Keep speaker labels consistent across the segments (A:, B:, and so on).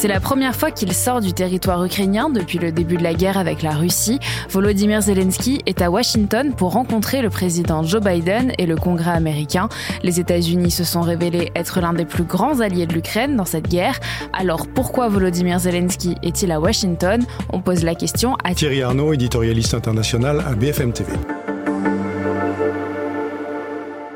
A: C'est la première fois qu'il sort du territoire ukrainien depuis le début de la guerre avec la Russie. Volodymyr Zelensky est à Washington pour rencontrer le président Joe Biden et le Congrès américain. Les États-Unis se sont révélés être l'un des plus grands alliés de l'Ukraine dans cette guerre. Alors pourquoi Volodymyr Zelensky est-il à Washington? On pose la question à
B: Thierry Arnaud, éditorialiste international à BFM TV.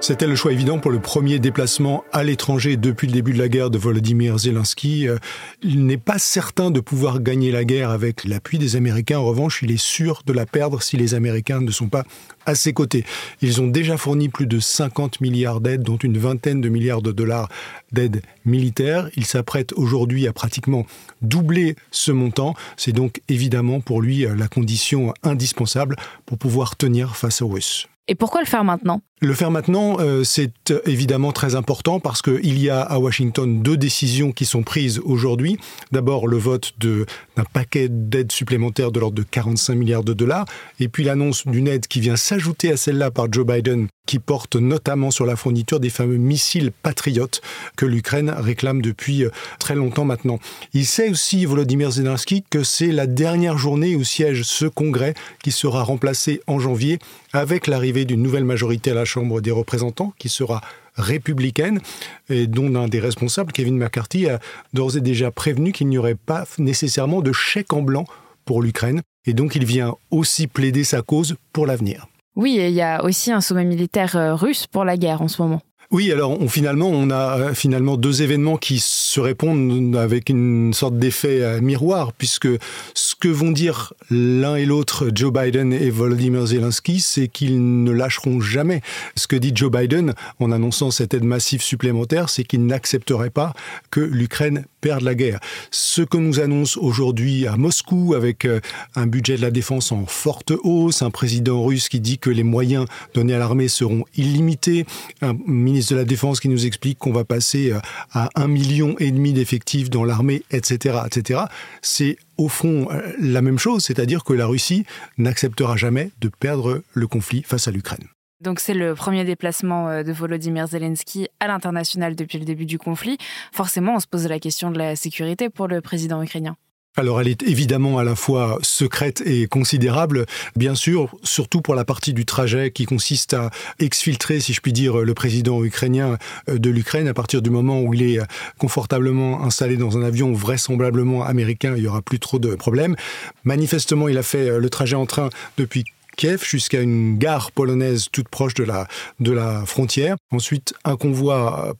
B: C'était le choix évident pour le premier déplacement à l'étranger depuis le début de la guerre de Volodymyr Zelensky. Euh, il n'est pas certain de pouvoir gagner la guerre avec l'appui des Américains. En revanche, il est sûr de la perdre si les Américains ne sont pas à ses côtés. Ils ont déjà fourni plus de 50 milliards d'aides, dont une vingtaine de milliards de dollars d'aide militaire. Il s'apprête aujourd'hui à pratiquement doubler ce montant. C'est donc évidemment pour lui euh, la condition indispensable pour pouvoir tenir face aux Russes.
A: Et pourquoi le faire maintenant?
B: Le faire maintenant, euh, c'est évidemment très important parce qu'il y a à Washington deux décisions qui sont prises aujourd'hui. D'abord, le vote d'un paquet d'aides supplémentaires de l'ordre de 45 milliards de dollars, et puis l'annonce d'une aide qui vient s'ajouter à celle-là par Joe Biden, qui porte notamment sur la fourniture des fameux missiles patriotes que l'Ukraine réclame depuis euh, très longtemps maintenant. Il sait aussi, Volodymyr Zelensky, que c'est la dernière journée où siège ce congrès qui sera remplacé en janvier avec l'arrivée d'une nouvelle majorité à la Chambre des représentants qui sera républicaine et dont un des responsables, Kevin McCarthy, a d'ores et déjà prévenu qu'il n'y aurait pas nécessairement de chèque en blanc pour l'Ukraine. Et donc il vient aussi plaider sa cause pour l'avenir.
A: Oui, et il y a aussi un sommet militaire euh, russe pour la guerre en ce moment.
B: Oui, alors on, finalement, on a euh, finalement deux événements qui se répondent avec une sorte d'effet euh, miroir, puisque ce que vont dire l'un et l'autre, Joe Biden et Volodymyr Zelensky, c'est qu'ils ne lâcheront jamais. Ce que dit Joe Biden en annonçant cette aide massive supplémentaire, c'est qu'il n'accepterait pas que l'Ukraine perde la guerre. Ce que nous annonce aujourd'hui à Moscou, avec euh, un budget de la défense en forte hausse, un président russe qui dit que les moyens donnés à l'armée seront illimités, un ministre de la Défense qui nous explique qu'on va passer euh, à un million et demi d'effectifs dans l'armée, etc., etc. C'est au fond euh, la même chose, c'est-à-dire que la Russie n'acceptera jamais de perdre le conflit face à l'Ukraine.
A: Donc c'est le premier déplacement euh, de Volodymyr Zelensky à l'international depuis le début du conflit. Forcément, on se pose la question de la sécurité pour le président ukrainien.
B: Alors elle est évidemment à la fois secrète et considérable, bien sûr, surtout pour la partie du trajet qui consiste à exfiltrer, si je puis dire, le président ukrainien euh, de l'Ukraine à partir du moment où il est euh, confortablement installé dans un avion vraisemblablement américain, il n'y aura plus trop de problèmes. Manifestement, il a fait euh, le trajet en train depuis Kiev jusqu'à une gare polonaise toute proche de la, de la frontière. Ensuite, un convoi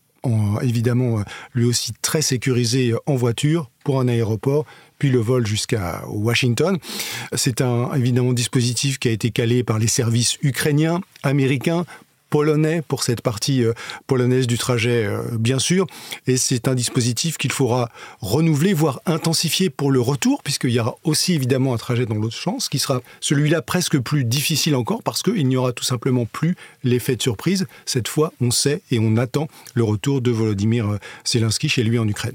B: évidemment lui aussi très sécurisé en voiture pour un aéroport le vol jusqu'à Washington. C'est un évidemment dispositif qui a été calé par les services ukrainiens, américains, polonais pour cette partie euh, polonaise du trajet, euh, bien sûr. Et c'est un dispositif qu'il faudra renouveler, voire intensifier pour le retour, puisqu'il y aura aussi évidemment un trajet dans l'autre sens, qui sera celui-là presque plus difficile encore, parce qu'il n'y aura tout simplement plus l'effet de surprise. Cette fois, on sait et on attend le retour de Volodymyr euh, Zelensky chez lui en Ukraine.